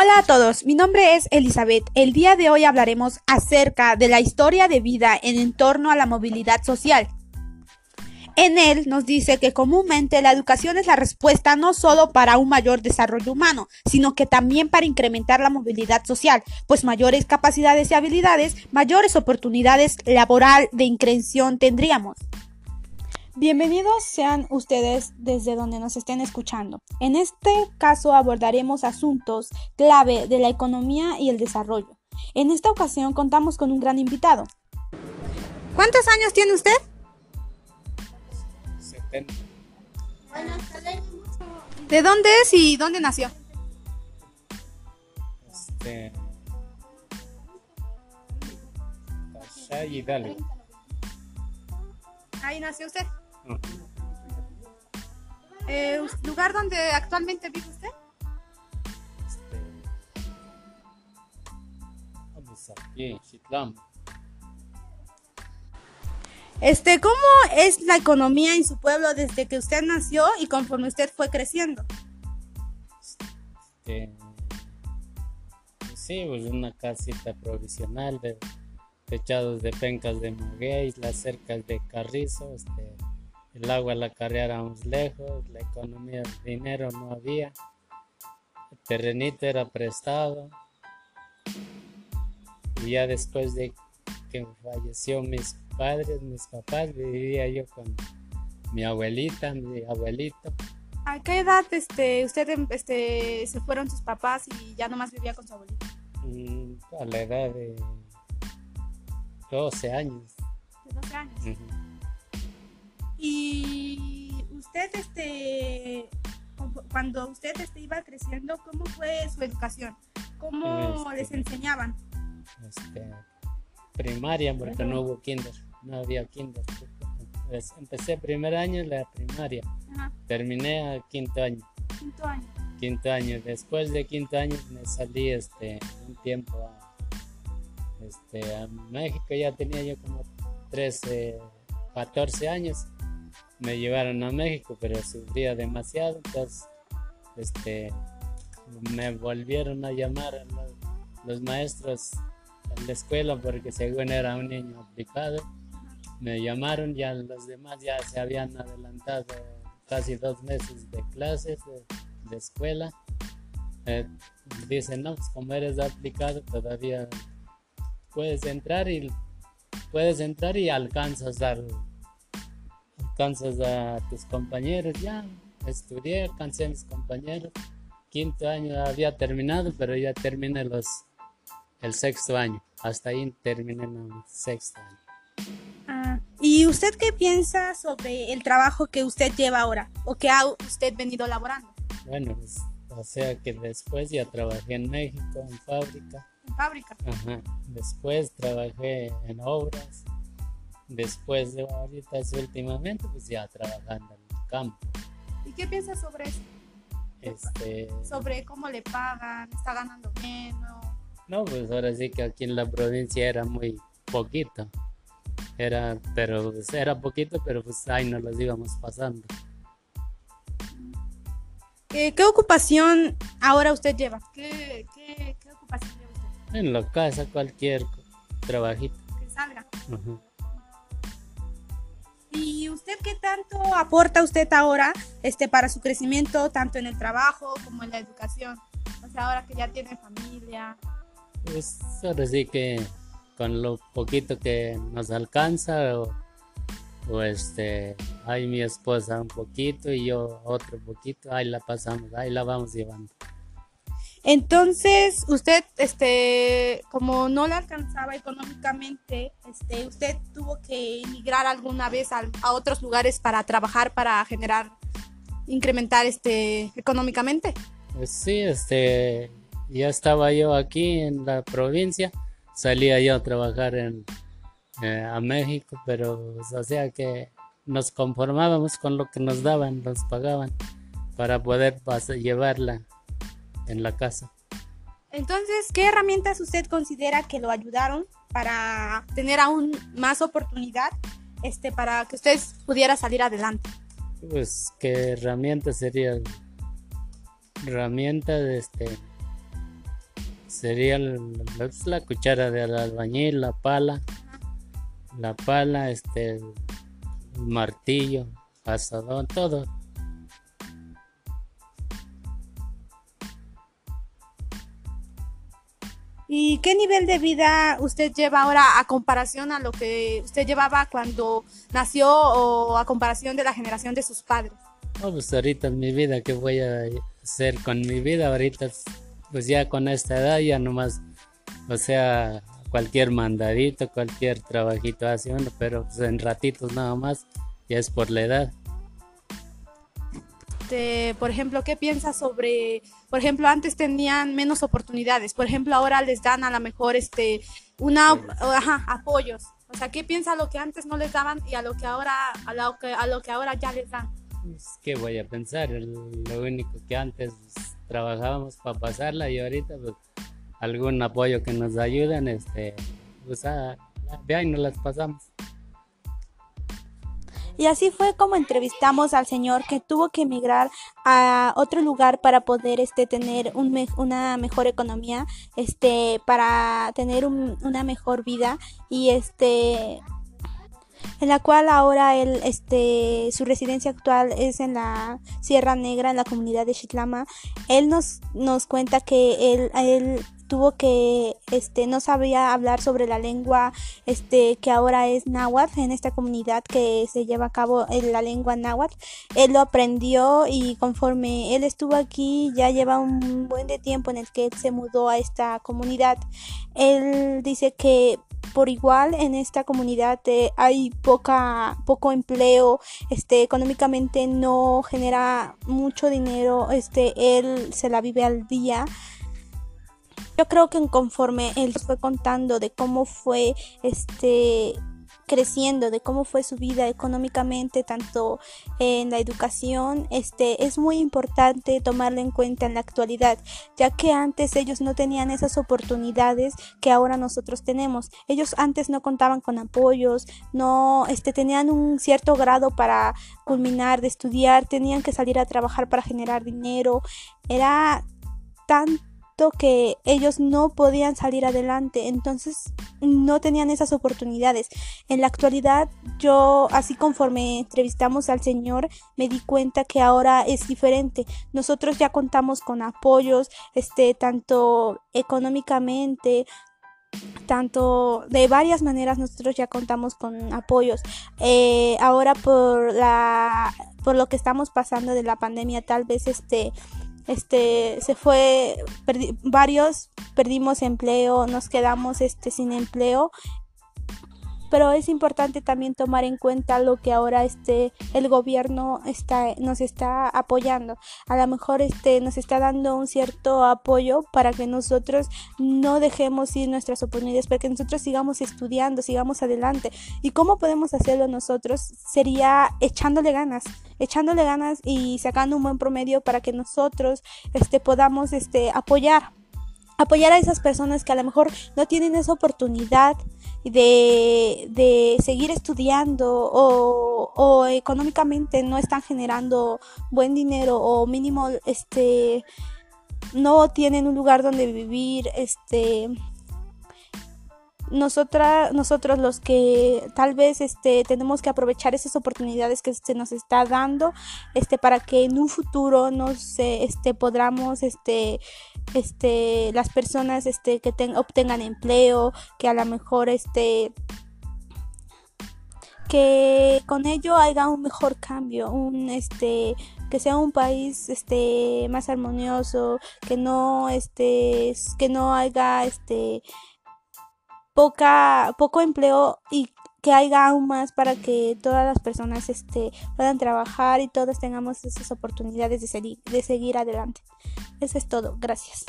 Hola a todos, mi nombre es Elizabeth. El día de hoy hablaremos acerca de la historia de vida en torno a la movilidad social. En él nos dice que comúnmente la educación es la respuesta no solo para un mayor desarrollo humano, sino que también para incrementar la movilidad social, pues mayores capacidades y habilidades, mayores oportunidades laboral de increación tendríamos. Bienvenidos sean ustedes desde donde nos estén escuchando. En este caso abordaremos asuntos clave de la economía y el desarrollo. En esta ocasión contamos con un gran invitado. ¿Cuántos años tiene usted? 70. ¿De dónde es y dónde nació? Este. Ahí nació usted. Eh, ¿Lugar donde actualmente vive usted? Este. Este, ¿cómo es la economía en su pueblo desde que usted nació y conforme usted fue creciendo? Este. pues Sí, pues una casita provisional de techados de pencas de maguey, las cercas de carrizo, este, el agua la cargábamos lejos, la economía, el dinero no había, el terrenito era prestado. Y ya después de que falleció mis padres, mis papás, vivía yo con mi abuelita, mi abuelito. ¿A qué edad este, usted este, se fueron sus papás y ya nomás vivía con su abuelita? mm, a la edad de 12 años. De 12 años. Ujú. Y usted, este, cu- cuando usted este, iba creciendo, ¿cómo fue su educación? ¿Cómo Este. les enseñaban? este, primaria porque no hubo kinder, no había kinder. Pues, Empecé primer año en la primaria, Ajá, terminé a quinto año, quinto año. quinto año. Después de quinto año me salí este un tiempo a, este, a México, ya tenía yo como 13, 14 años. Me llevaron a México, pero sufría demasiado, entonces este, me volvieron a llamar los, los maestros en la escuela porque según era un niño aplicado. Me llamaron, ya los demás ya se habían adelantado casi dos meses de clases de, escuela. Eh, dicen, no, pues como eres aplicado todavía puedes entrar y puedes entrar y alcanzas a alcanzas a tus compañeros ya estudié alcancé a mis compañeros quinto año había terminado pero ya terminé los el sexto año hasta ahí terminé el sexto año Ah, ¿Y usted qué piensa sobre el trabajo que usted lleva ahora o que ha usted venido laborando bueno pues, o sea que después ya trabajé en México en fábrica en fábrica? Ajá. Después trabajé en obras. Después de ahorita sí, últimamente pues ya trabajando en el campo. ¿Y qué piensa sobre eso? Este, Sobre cómo le pagan, está ganando bien, ¿no? pues ahora sí que aquí en la provincia era muy poquito. Era, pero pues, era poquito, pero pues ahí nos los íbamos pasando. Eh, ¿Qué ocupación ahora usted lleva? ¿Qué, qué, qué ocupación lleva usted? En la casa cualquier trabajito. Que salga. Ajá. ¿Y usted qué tanto aporta usted ahora este, para su crecimiento, tanto en el trabajo como en la educación? O sea, ahora que ya tiene familia. Pues ahora sí que con lo poquito que nos alcanza o, o este, hay mi esposa un poquito y yo otro poquito, ahí la pasamos, ahí la vamos llevando. Entonces, usted, este, como no le alcanzaba económicamente, este, usted tuvo que emigrar alguna vez a, otros lugares para trabajar, para generar, incrementar, este, económicamente. Pues sí, este, ya estaba yo aquí en la provincia, salía yo a trabajar en, eh, a México, pero pues, o sea que nos conformábamos con lo que nos daban, nos pagaban para poder llevarla en la casa. Entonces, ¿qué herramientas usted considera que lo ayudaron para tener aún más oportunidad, este, para que usted pudiera salir adelante? Pues, ¿qué herramienta sería? Herramienta de este. sería la cuchara del albañil, la pala, la pala, este, el martillo, asadón, todo. ¿Y qué nivel de vida usted lleva ahora a comparación a lo que usted llevaba cuando nació o a comparación de la generación de sus padres? Pues ahorita mi vida, ¿qué voy a hacer con mi vida? Ahorita, pues ya con esta edad ya nomás, o sea, cualquier mandadito, cualquier trabajito haciendo, pero pues en ratitos nada más, ya es por la edad. Este, por ejemplo, ¿qué piensas sobre, por ejemplo, antes tenían menos oportunidades, por ejemplo, ahora les dan a lo mejor este, una, ajá, apoyos. O sea, ¿qué piensa lo que antes no les daban y a lo que ahora, a lo que, a lo que ahora ya les dan? Pues, ¿Qué voy a pensar? Lo único que antes trabajábamos para pasarla y ahorita pues, algún apoyo que nos ayuden, este, pues ah, de nos las pasamos. Y así fue como entrevistamos al señor que tuvo que emigrar a otro lugar para poder este tener una mejor economía, este para tener una mejor vida y este en la cual ahora él, este, su residencia actual es en la Sierra Negra, en la comunidad de Chitlama. Él nos, nos cuenta que él, él tuvo que, este, no sabía hablar sobre la lengua, este, que ahora es náhuatl en esta comunidad que se lleva a cabo en la lengua náhuatl. Él lo aprendió y conforme él estuvo aquí, ya lleva un buen de tiempo en el que él se mudó a esta comunidad. Él dice que por igual en esta comunidad eh, hay poca poco empleo este económicamente no genera mucho dinero este él se la vive al día yo creo que conforme él fue contando de cómo fue este creciendo, de cómo fue su vida económicamente, tanto en la educación, este es muy importante tomarlo en cuenta en la actualidad, ya que antes ellos no tenían esas oportunidades que ahora nosotros tenemos. Ellos antes no contaban con apoyos, no este tenían un cierto grado para culminar de estudiar, tenían que salir a trabajar para generar dinero. Era tan que ellos no podían salir adelante, entonces no tenían esas oportunidades. En la actualidad, yo, así conforme entrevistamos al Señor, me di cuenta que ahora es diferente. Nosotros ya contamos con apoyos, este, tanto económicamente, tanto de varias maneras nosotros ya contamos con apoyos eh, ahora por la por lo que estamos pasando de la pandemia tal vez este este se fue varios perdimos empleo nos quedamos este sin empleo pero es importante también tomar en cuenta lo que ahora este el gobierno está nos está apoyando. A lo mejor este nos está dando un cierto apoyo para que nosotros no dejemos ir nuestras oportunidades para que nosotros sigamos estudiando sigamos adelante. Y cómo podemos hacerlo nosotros sería echándole ganas echándole ganas y sacando un buen promedio para que nosotros este podamos este apoyar apoyar a esas personas que a lo mejor no tienen esa oportunidad de, de seguir estudiando o, o, económicamente no están generando buen dinero o mínimo este no tienen un lugar donde vivir este nosotras, nosotros los que tal vez este, tenemos que aprovechar esas oportunidades que se nos está dando este, para que en un futuro nos este, podamos este, este, las personas este, que obtengan empleo, que a lo mejor este, que con ello haya un mejor cambio, un este que sea un país este más armonioso, que no este que no haya este poca, poco empleo y que haya aún más para que todas las personas este, puedan trabajar y todos tengamos esas oportunidades de seguir, de seguir adelante. Eso es todo. Gracias.